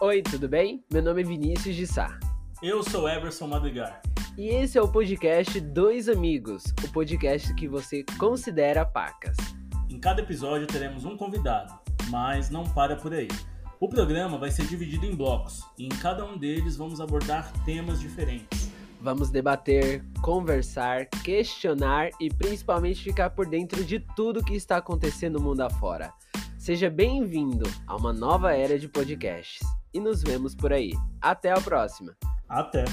Oi, tudo bem? Meu nome é Vinícius de Sá. Eu sou Everson Madrigar. E esse é o podcast Dois Amigos, o podcast que você considera pacas. Em cada episódio teremos um convidado, mas não para por aí. O programa vai ser dividido em blocos e em cada um deles vamos abordar temas diferentes. Vamos debater, conversar, questionar e principalmente ficar por dentro de tudo que está acontecendo no mundo afora. Seja bem-vindo a uma nova era de podcasts e nos vemos por aí. Até a próxima! Até!